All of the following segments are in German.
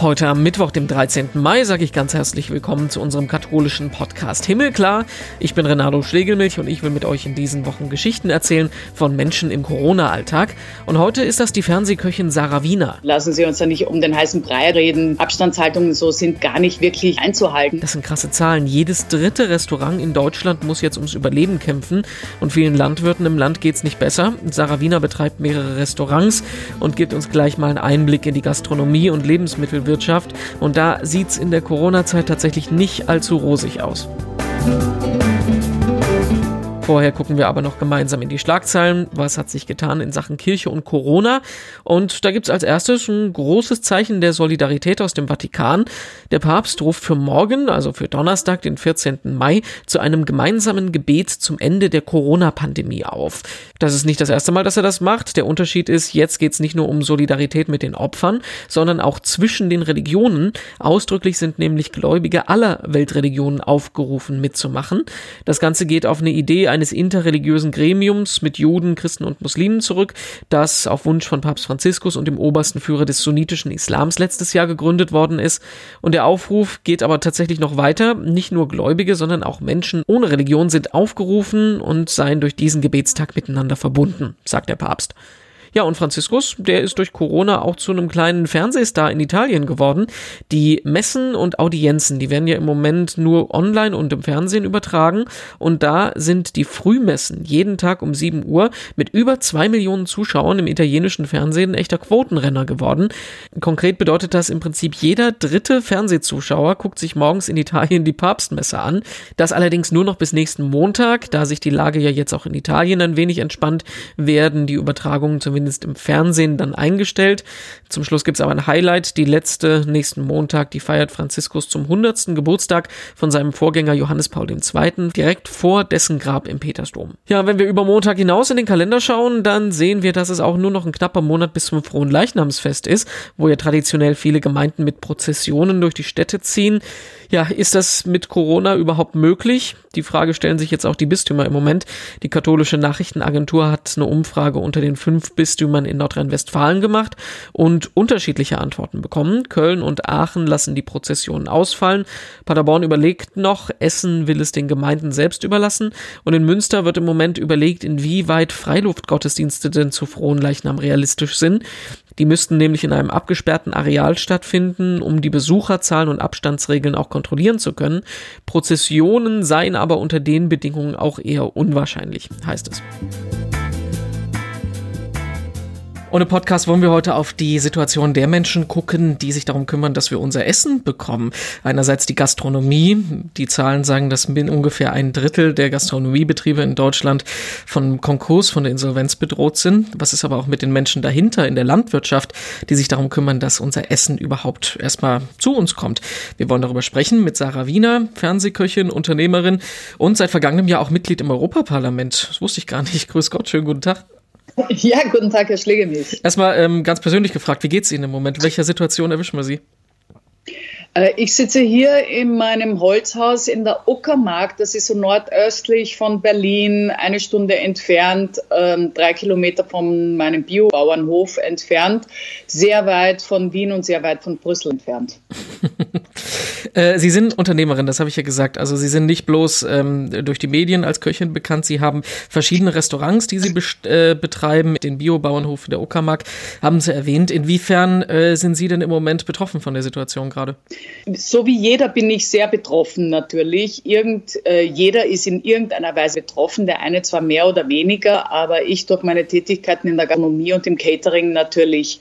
Heute am Mittwoch, dem 13. Mai, sage ich ganz herzlich willkommen zu unserem katholischen Podcast Himmelklar. Ich bin Renato Schlegelmilch und ich will mit euch in diesen Wochen Geschichten erzählen von Menschen im Corona-Alltag. Und heute ist das die Fernsehköchin Sarah Wiener. Lassen Sie uns da nicht um den heißen Brei reden. Abstandshaltungen so sind gar nicht wirklich einzuhalten. Das sind krasse Zahlen. Jedes dritte Restaurant in Deutschland muss jetzt ums Überleben kämpfen und vielen Landwirten im Land geht es nicht besser. Sarah Wiener betreibt mehrere Restaurants und gibt uns gleich mal einen Einblick in die Gastronomie und Lebensmittelwirtschaft Wirtschaft und da sieht es in der Corona-Zeit tatsächlich nicht allzu rosig aus. Vorher gucken wir aber noch gemeinsam in die Schlagzeilen. Was hat sich getan in Sachen Kirche und Corona? Und da gibt es als erstes ein großes Zeichen der Solidarität aus dem Vatikan. Der Papst ruft für morgen, also für Donnerstag, den 14. Mai, zu einem gemeinsamen Gebet zum Ende der Corona-Pandemie auf. Das ist nicht das erste Mal, dass er das macht. Der Unterschied ist, jetzt geht es nicht nur um Solidarität mit den Opfern, sondern auch zwischen den Religionen. Ausdrücklich sind nämlich Gläubige aller Weltreligionen aufgerufen mitzumachen. Das Ganze geht auf eine Idee eines interreligiösen Gremiums mit Juden, Christen und Muslimen zurück, das auf Wunsch von Papst Franziskus und dem obersten Führer des sunnitischen Islams letztes Jahr gegründet worden ist. Und der Aufruf geht aber tatsächlich noch weiter. Nicht nur Gläubige, sondern auch Menschen ohne Religion sind aufgerufen und seien durch diesen Gebetstag miteinander verbunden, sagt der Papst. Ja, und Franziskus, der ist durch Corona auch zu einem kleinen Fernsehstar in Italien geworden. Die Messen und Audienzen, die werden ja im Moment nur online und im Fernsehen übertragen. Und da sind die Frühmessen jeden Tag um 7 Uhr mit über zwei Millionen Zuschauern im italienischen Fernsehen echter Quotenrenner geworden. Konkret bedeutet das im Prinzip jeder dritte Fernsehzuschauer guckt sich morgens in Italien die Papstmesse an. Das allerdings nur noch bis nächsten Montag, da sich die Lage ja jetzt auch in Italien ein wenig entspannt, werden die Übertragungen zumindest zumindest im Fernsehen dann eingestellt. Zum Schluss gibt es aber ein Highlight. Die letzte nächsten Montag, die feiert Franziskus zum 100. Geburtstag von seinem Vorgänger Johannes Paul II. direkt vor dessen Grab im Petersdom. Ja, wenn wir über Montag hinaus in den Kalender schauen, dann sehen wir, dass es auch nur noch ein knapper Monat bis zum Frohen Leichnamsfest ist, wo ja traditionell viele Gemeinden mit Prozessionen durch die Städte ziehen. Ja, ist das mit Corona überhaupt möglich? Die Frage stellen sich jetzt auch die Bistümer im Moment. Die katholische Nachrichtenagentur hat eine Umfrage unter den fünf Bistümern in Nordrhein-Westfalen gemacht und unterschiedliche Antworten bekommen. Köln und Aachen lassen die Prozessionen ausfallen. Paderborn überlegt noch, Essen will es den Gemeinden selbst überlassen. Und in Münster wird im Moment überlegt, inwieweit Freiluftgottesdienste denn zu frohen Leichnam realistisch sind. Die müssten nämlich in einem abgesperrten Areal stattfinden, um die Besucherzahlen und Abstandsregeln auch kontrollieren zu können. Prozessionen seien aber unter den Bedingungen auch eher unwahrscheinlich, heißt es. Im Podcast wollen wir heute auf die Situation der Menschen gucken, die sich darum kümmern, dass wir unser Essen bekommen. Einerseits die Gastronomie. Die Zahlen sagen, dass ungefähr ein Drittel der Gastronomiebetriebe in Deutschland von Konkurs, von der Insolvenz bedroht sind. Was ist aber auch mit den Menschen dahinter in der Landwirtschaft, die sich darum kümmern, dass unser Essen überhaupt erstmal zu uns kommt? Wir wollen darüber sprechen mit Sarah Wiener, Fernsehköchin, Unternehmerin und seit vergangenem Jahr auch Mitglied im Europaparlament. Das wusste ich gar nicht. Grüß Gott, schönen guten Tag. Ja, guten Tag, Herr Schlegelmilch. Erstmal ähm, ganz persönlich gefragt, wie geht es Ihnen im Moment? In welcher Situation erwischen wir Sie? Äh, ich sitze hier in meinem Holzhaus in der Uckermark. Das ist so nordöstlich von Berlin, eine Stunde entfernt, ähm, drei Kilometer von meinem Biobauernhof entfernt, sehr weit von Wien und sehr weit von Brüssel entfernt. Äh, Sie sind Unternehmerin, das habe ich ja gesagt. Also Sie sind nicht bloß ähm, durch die Medien als Köchin bekannt. Sie haben verschiedene Restaurants, die Sie äh, betreiben. Den Biobauernhof der Uckermark haben Sie erwähnt. Inwiefern äh, sind Sie denn im Moment betroffen von der Situation gerade? So wie jeder bin ich sehr betroffen natürlich. Irgend, äh, jeder ist in irgendeiner Weise betroffen. Der eine zwar mehr oder weniger, aber ich durch meine Tätigkeiten in der Gastronomie und im Catering natürlich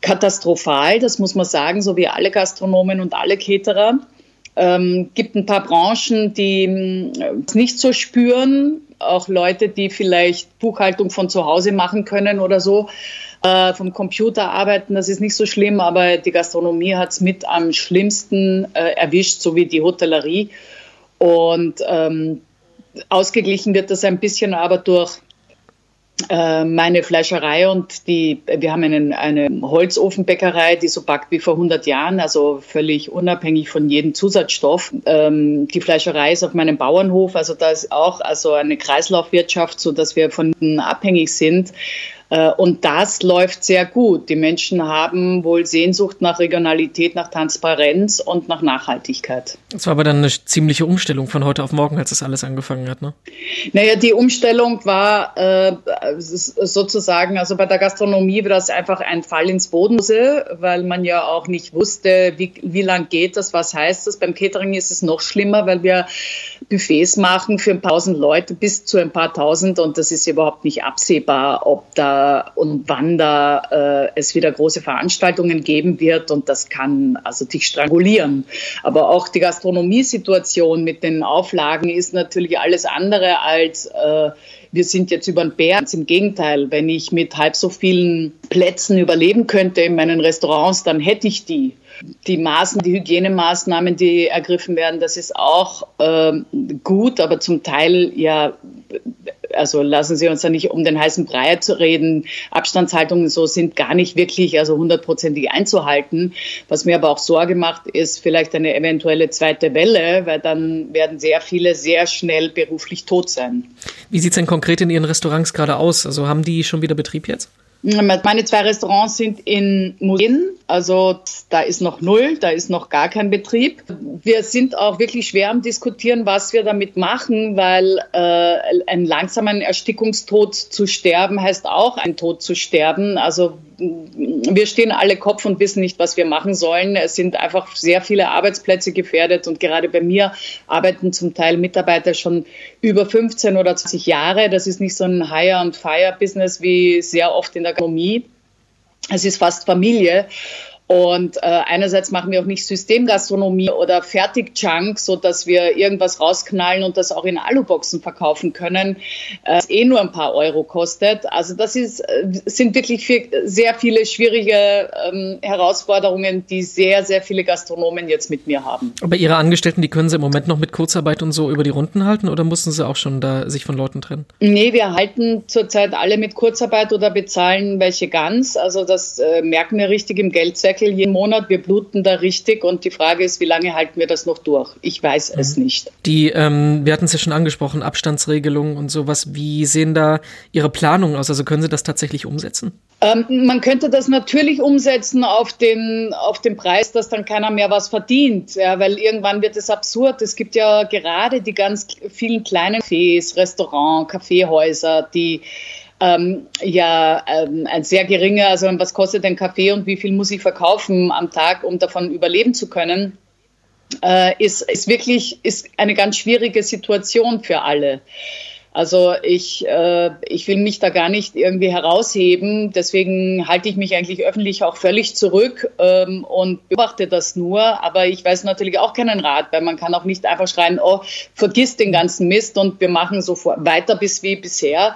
katastrophal, das muss man sagen, so wie alle Gastronomen und alle Caterer. Ähm, gibt ein paar Branchen, die es äh, nicht so spüren, auch Leute, die vielleicht Buchhaltung von zu Hause machen können oder so, äh, vom Computer arbeiten, das ist nicht so schlimm, aber die Gastronomie hat es mit am schlimmsten äh, erwischt, so wie die Hotellerie. Und ähm, ausgeglichen wird das ein bisschen aber durch äh, meine Fleischerei und die, wir haben einen, eine Holzofenbäckerei, die so backt wie vor 100 Jahren, also völlig unabhängig von jedem Zusatzstoff. Ähm, die Fleischerei ist auf meinem Bauernhof, also da ist auch also eine Kreislaufwirtschaft, so dass wir von abhängig sind. Äh, und das läuft sehr gut. Die Menschen haben wohl Sehnsucht nach Regionalität, nach Transparenz und nach Nachhaltigkeit. Es war aber dann eine ziemliche Umstellung von heute auf morgen, als das alles angefangen hat, ne? Naja, die Umstellung war äh, sozusagen, also bei der Gastronomie war das einfach ein Fall ins Bodensee, weil man ja auch nicht wusste, wie, wie lang geht das, was heißt das. Beim Catering ist es noch schlimmer, weil wir Buffets machen für ein paar tausend Leute bis zu ein paar tausend und das ist überhaupt nicht absehbar, ob da und wann da äh, es wieder große Veranstaltungen geben wird und das kann also dich strangulieren. Aber auch die Gastronomiesituation mit den Auflagen ist natürlich alles andere als äh, wir sind jetzt über den Bär. Im Gegenteil, wenn ich mit halb so vielen Plätzen überleben könnte in meinen Restaurants, dann hätte ich die. Die Maßen, die Hygienemaßnahmen, die ergriffen werden, das ist auch äh, gut, aber zum Teil ja also lassen Sie uns da nicht um den heißen Brei zu reden. Abstandshaltungen so sind gar nicht wirklich, also hundertprozentig einzuhalten. Was mir aber auch Sorge macht, ist vielleicht eine eventuelle zweite Welle, weil dann werden sehr viele sehr schnell beruflich tot sein. Wie sieht es denn konkret in Ihren Restaurants gerade aus? Also haben die schon wieder Betrieb jetzt? Meine zwei Restaurants sind in Museen, also da ist noch null, da ist noch gar kein Betrieb. Wir sind auch wirklich schwer am Diskutieren, was wir damit machen, weil äh, einen langsamen Erstickungstod zu sterben heißt auch ein Tod zu sterben. Also wir stehen alle Kopf und wissen nicht, was wir machen sollen. Es sind einfach sehr viele Arbeitsplätze gefährdet und gerade bei mir arbeiten zum Teil Mitarbeiter schon über 15 oder 20 Jahre. Das ist nicht so ein Hire-and-Fire-Business wie sehr oft in der Gastronomie. Es ist fast Familie. Und äh, einerseits machen wir auch nicht Systemgastronomie oder Fertigjunk, so dass wir irgendwas rausknallen und das auch in Aluboxen verkaufen können, äh, das eh nur ein paar Euro kostet. Also das ist, äh, sind wirklich viel, sehr viele schwierige ähm, Herausforderungen, die sehr, sehr viele Gastronomen jetzt mit mir haben. Aber Ihre Angestellten, die können Sie im Moment noch mit Kurzarbeit und so über die Runden halten oder mussten Sie auch schon da sich von Leuten trennen? Nee, wir halten zurzeit alle mit Kurzarbeit oder bezahlen welche ganz. Also das äh, merken wir richtig im Geldzweck Deckel jeden Monat. Wir bluten da richtig und die Frage ist, wie lange halten wir das noch durch? Ich weiß mhm. es nicht. Die, ähm, wir hatten es ja schon angesprochen, Abstandsregelungen und sowas. Wie sehen da Ihre Planungen aus? Also können Sie das tatsächlich umsetzen? Ähm, man könnte das natürlich umsetzen auf den, auf den Preis, dass dann keiner mehr was verdient, ja, weil irgendwann wird es absurd. Es gibt ja gerade die ganz vielen kleinen Cafés, Restaurants, Kaffeehäuser, die ähm, ja ähm, ein sehr geringer, also was kostet ein Kaffee und wie viel muss ich verkaufen am Tag, um davon überleben zu können, äh, ist, ist wirklich ist eine ganz schwierige Situation für alle. Also ich, äh, ich will mich da gar nicht irgendwie herausheben. Deswegen halte ich mich eigentlich öffentlich auch völlig zurück ähm, und beobachte das nur. Aber ich weiß natürlich auch keinen Rat, weil man kann auch nicht einfach schreien, oh, vergiss den ganzen Mist und wir machen so weiter bis wie bisher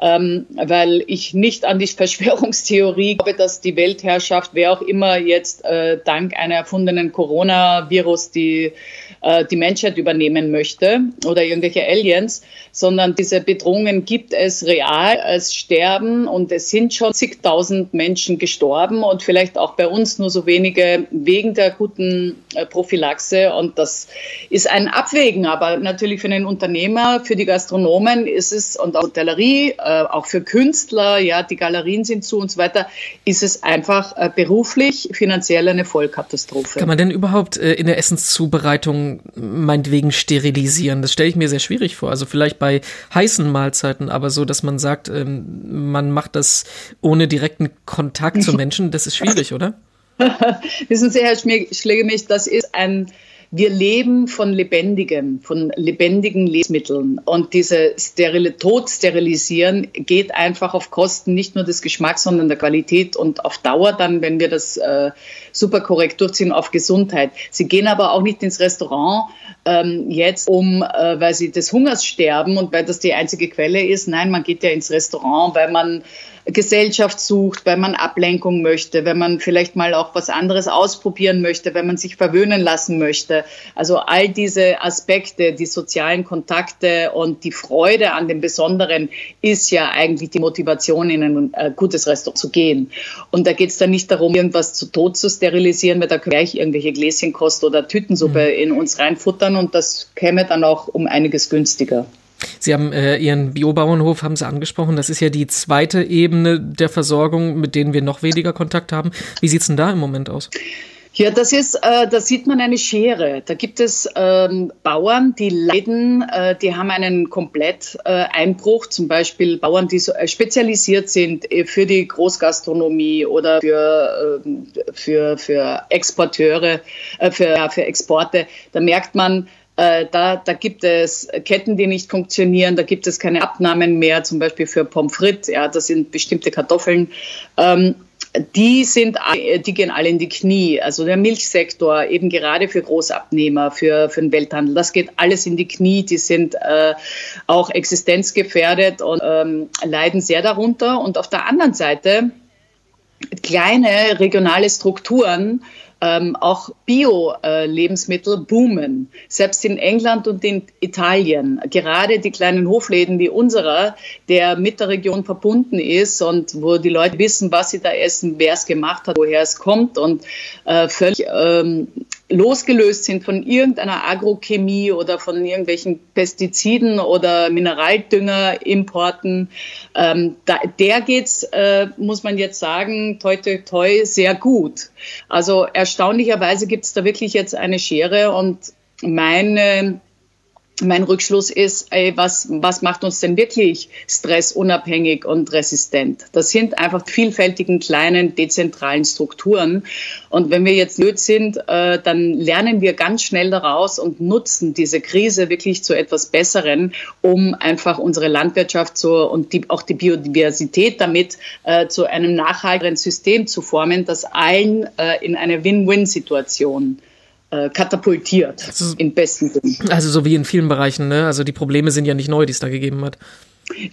ähm, weil ich nicht an die Verschwörungstheorie glaube, dass die Weltherrschaft, wer auch immer jetzt äh, dank einer erfundenen Coronavirus die äh, die Menschheit übernehmen möchte oder irgendwelche Aliens, sondern diese Bedrohungen gibt es real, es sterben und es sind schon zigtausend Menschen gestorben und vielleicht auch bei uns nur so wenige wegen der guten äh, Prophylaxe und das ist ein Abwägen, aber natürlich für den Unternehmer, für die Gastronomen ist es und auch Hotellerie, äh, auch für Künstler, ja, die Galerien sind zu und so weiter, ist es einfach äh, beruflich, finanziell eine Vollkatastrophe. Kann man denn überhaupt äh, in der Essenszubereitung meinetwegen sterilisieren. Das stelle ich mir sehr schwierig vor. Also vielleicht bei heißen Mahlzeiten, aber so, dass man sagt, ähm, man macht das ohne direkten Kontakt zu Menschen, das ist schwierig, oder? Wissen Sie, Herr Schlegelmich, das ist ein wir leben von lebendigem, von lebendigen Lebensmitteln. Und diese sterile, Tod sterilisieren geht einfach auf Kosten nicht nur des Geschmacks, sondern der Qualität und auf Dauer dann, wenn wir das äh, super korrekt durchziehen, auf Gesundheit. Sie gehen aber auch nicht ins Restaurant ähm, jetzt, um, äh, weil sie des Hungers sterben und weil das die einzige Quelle ist. Nein, man geht ja ins Restaurant, weil man Gesellschaft sucht, weil man Ablenkung möchte, wenn man vielleicht mal auch was anderes ausprobieren möchte, wenn man sich verwöhnen lassen möchte. Also all diese Aspekte, die sozialen Kontakte und die Freude an dem Besonderen ist ja eigentlich die Motivation, in ein äh, gutes Restaurant zu gehen. Und da geht es dann nicht darum, irgendwas zu tot zu sterilisieren, weil da gleich irgendwelche Gläschenkost oder Tütensuppe mhm. in uns reinfuttern und das käme dann auch um einiges günstiger. Sie haben äh, Ihren Biobauernhof, haben Sie angesprochen. Das ist ja die zweite Ebene der Versorgung, mit denen wir noch weniger Kontakt haben. Wie sieht es denn da im Moment aus? Ja, das ist, äh, da sieht man eine Schere. Da gibt es ähm, Bauern, die leiden, äh, die haben einen Kompletteinbruch, äh, zum Beispiel Bauern, die so, äh, spezialisiert sind äh, für die Großgastronomie oder für, ähm, für, für Exporteure, für, ja, für Exporte. Da merkt man, da, da, gibt es Ketten, die nicht funktionieren, da gibt es keine Abnahmen mehr, zum Beispiel für Pommes frites, ja, das sind bestimmte Kartoffeln. Ähm, die sind, die gehen alle in die Knie. Also der Milchsektor, eben gerade für Großabnehmer, für, für den Welthandel, das geht alles in die Knie. Die sind äh, auch existenzgefährdet und ähm, leiden sehr darunter. Und auf der anderen Seite kleine regionale Strukturen, ähm, auch Bio-Lebensmittel boomen. Selbst in England und in Italien. Gerade die kleinen Hofläden wie unserer, der mit der Region verbunden ist und wo die Leute wissen, was sie da essen, wer es gemacht hat, woher es kommt und äh, völlig ähm, losgelöst sind von irgendeiner Agrochemie oder von irgendwelchen Pestiziden oder Mineraldüngerimporten. Ähm, da, der geht's, äh, muss man jetzt sagen, toi toi toi, sehr gut. Also erstaunlicherweise gibt's da wirklich jetzt eine Schere und meine mein Rückschluss ist, ey, was, was macht uns denn wirklich stressunabhängig und resistent? Das sind einfach vielfältigen kleinen dezentralen Strukturen. Und wenn wir jetzt blöd sind, äh, dann lernen wir ganz schnell daraus und nutzen diese Krise wirklich zu etwas Besseren, um einfach unsere Landwirtschaft zu, und die, auch die Biodiversität damit äh, zu einem nachhaltigeren System zu formen, das allen äh, in eine Win-Win-Situation äh, katapultiert, also, im besten Sinne. Also so wie in vielen Bereichen, ne? Also die Probleme sind ja nicht neu, die es da gegeben hat.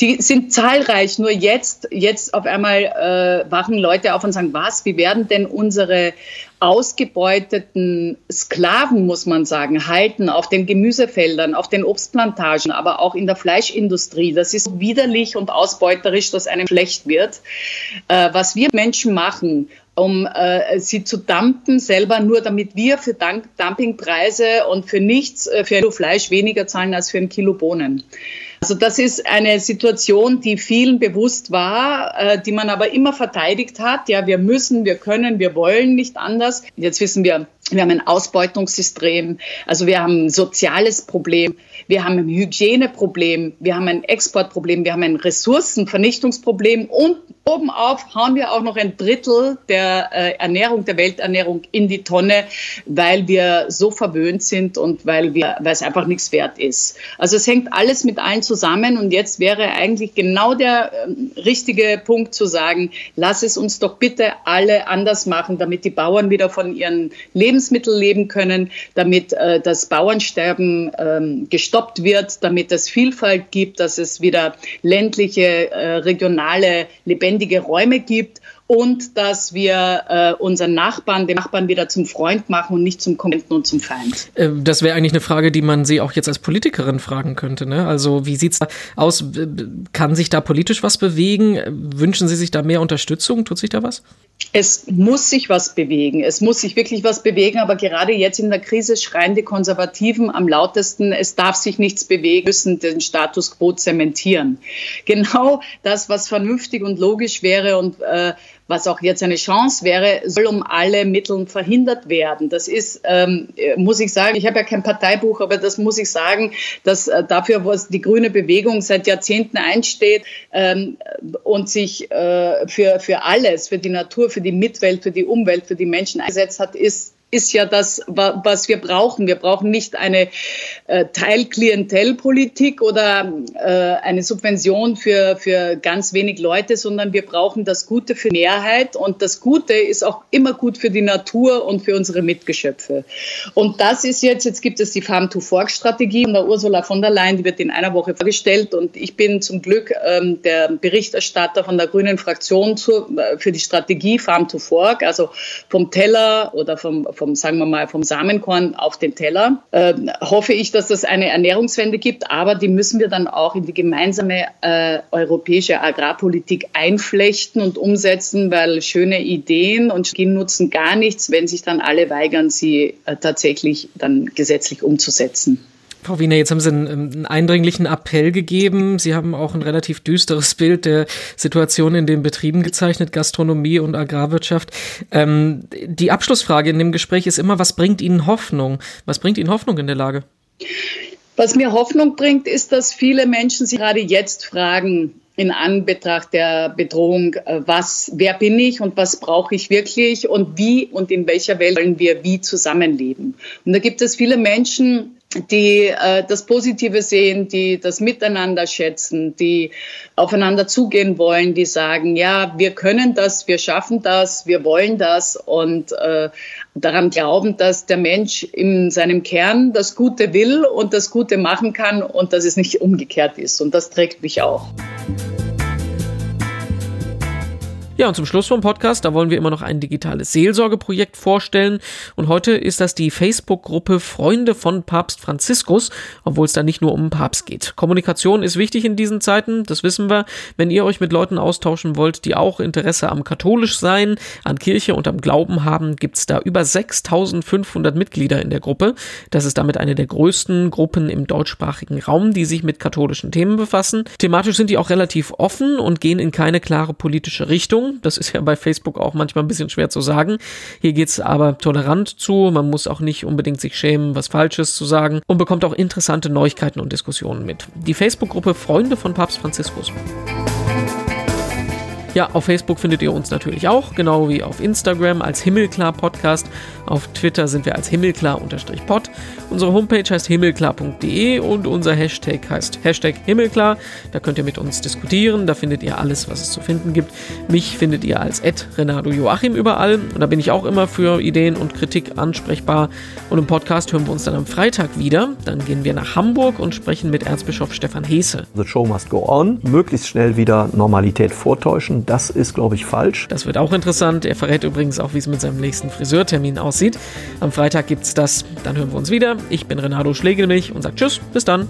Die sind zahlreich, nur jetzt, jetzt auf einmal äh, wachen Leute auf und sagen, was, wie werden denn unsere ausgebeuteten Sklaven, muss man sagen, halten auf den Gemüsefeldern, auf den Obstplantagen, aber auch in der Fleischindustrie. Das ist widerlich und ausbeuterisch, dass einem schlecht wird. Äh, was wir Menschen machen, um äh, sie zu dumpen, selber nur damit wir für Dumpingpreise und für nichts, äh, für ein Kilo Fleisch weniger zahlen als für ein Kilo Bohnen. Also das ist eine Situation, die vielen bewusst war, äh, die man aber immer verteidigt hat. Ja, wir müssen, wir können, wir wollen nicht anders. Jetzt wissen wir, wir haben ein Ausbeutungssystem, also wir haben ein soziales Problem, wir haben ein Hygieneproblem, wir haben ein Exportproblem, wir haben ein Ressourcenvernichtungsproblem und obenauf haben wir auch noch ein Drittel der äh, Ernährung, der Welternährung in die Tonne, weil wir so verwöhnt sind und weil, wir, weil es einfach nichts wert ist. Also es hängt alles mit allen zusammen und jetzt wäre eigentlich genau der äh, richtige Punkt zu sagen, lass es uns doch bitte alle anders machen, damit die Bauern wieder von ihren Leben Lebensmittel leben können, damit äh, das Bauernsterben ähm, gestoppt wird, damit es Vielfalt gibt, dass es wieder ländliche, äh, regionale, lebendige Räume gibt und dass wir äh, unseren Nachbarn, den Nachbarn wieder zum Freund machen und nicht zum Konkurrenten und zum Feind. Äh, das wäre eigentlich eine Frage, die man Sie auch jetzt als Politikerin fragen könnte. Ne? Also wie sieht es da aus? Kann sich da politisch was bewegen? Wünschen Sie sich da mehr Unterstützung? Tut sich da was? Es muss sich was bewegen. Es muss sich wirklich was bewegen. Aber gerade jetzt in der Krise schreien die Konservativen am lautesten, es darf sich nichts bewegen, müssen den Status quo zementieren. Genau das, was vernünftig und logisch wäre und äh, was auch jetzt eine Chance wäre, soll um alle Mittel verhindert werden. Das ist, ähm, muss ich sagen, ich habe ja kein Parteibuch, aber das muss ich sagen, dass äh, dafür, was die grüne Bewegung seit Jahrzehnten einsteht ähm, und sich äh, für, für alles, für die Natur, für die Mitwelt, für die Umwelt, für die Menschen eingesetzt hat, ist ist ja das, was wir brauchen. Wir brauchen nicht eine äh, Teilklientelpolitik oder äh, eine Subvention für, für ganz wenig Leute, sondern wir brauchen das Gute für die Mehrheit. Und das Gute ist auch immer gut für die Natur und für unsere Mitgeschöpfe. Und das ist jetzt, jetzt gibt es die Farm-to-Fork-Strategie von der Ursula von der Leyen, die wird in einer Woche vorgestellt. Und ich bin zum Glück ähm, der Berichterstatter von der Grünen Fraktion äh, für die Strategie Farm-to-Fork, also vom Teller oder vom, vom sagen wir mal, vom Samenkorn auf den Teller. Äh, hoffe ich, dass das eine Ernährungswende gibt, aber die müssen wir dann auch in die gemeinsame äh, europäische Agrarpolitik einflechten und umsetzen, weil schöne Ideen und Strategien nutzen gar nichts, wenn sich dann alle weigern, sie äh, tatsächlich dann gesetzlich umzusetzen. Frau Wiener, jetzt haben Sie einen, einen, eindringlichen Appell gegeben. Sie haben auch ein relativ düsteres Bild der Situation in den Betrieben gezeichnet, Gastronomie und Agrarwirtschaft. Ähm, die Abschlussfrage in dem Gespräch ist immer, was bringt Ihnen Hoffnung? Was bringt Ihnen Hoffnung in der Lage? Was mir Hoffnung bringt, ist, dass viele Menschen sich gerade jetzt fragen, in Anbetracht der Bedrohung, äh, was, wer bin ich und was brauche ich wirklich und wie und in welcher Welt wollen wir wie zusammenleben. Und da gibt es viele Menschen, die äh, das Positive sehen, die das Miteinander schätzen, die aufeinander zugehen wollen, die sagen, ja, wir können das, wir schaffen das, wir wollen das und äh, daran glauben, dass der Mensch in seinem Kern das Gute will und das Gute machen kann und dass es nicht umgekehrt ist. Und das trägt mich auch. Ja, und zum Schluss vom Podcast, da wollen wir immer noch ein digitales Seelsorgeprojekt vorstellen. Und heute ist das die Facebook-Gruppe Freunde von Papst Franziskus, obwohl es da nicht nur um Papst geht. Kommunikation ist wichtig in diesen Zeiten, das wissen wir. Wenn ihr euch mit Leuten austauschen wollt, die auch Interesse am katholisch sein, an Kirche und am Glauben haben, gibt's da über 6500 Mitglieder in der Gruppe. Das ist damit eine der größten Gruppen im deutschsprachigen Raum, die sich mit katholischen Themen befassen. Thematisch sind die auch relativ offen und gehen in keine klare politische Richtung. Meinung. Das ist ja bei Facebook auch manchmal ein bisschen schwer zu sagen. Hier geht es aber tolerant zu. Man muss auch nicht unbedingt sich schämen, was Falsches zu sagen und bekommt auch interessante Neuigkeiten und Diskussionen mit. Die Facebook-Gruppe Freunde von Papst Franziskus. Ja, auf Facebook findet ihr uns natürlich auch, genau wie auf Instagram als Himmelklar Podcast. Auf Twitter sind wir als Himmelklar-Pod. Unsere Homepage heißt himmelklar.de und unser Hashtag heißt Hashtag Himmelklar. Da könnt ihr mit uns diskutieren, da findet ihr alles, was es zu finden gibt. Mich findet ihr als Renato Joachim überall und da bin ich auch immer für Ideen und Kritik ansprechbar. Und im Podcast hören wir uns dann am Freitag wieder. Dann gehen wir nach Hamburg und sprechen mit Erzbischof Stefan Heese. The show must go on. Möglichst schnell wieder Normalität vortäuschen das ist, glaube ich, falsch. Das wird auch interessant. Er verrät übrigens auch, wie es mit seinem nächsten Friseurtermin aussieht. Am Freitag gibt es das. Dann hören wir uns wieder. Ich bin Renato Schlegelmilch und sage Tschüss, bis dann.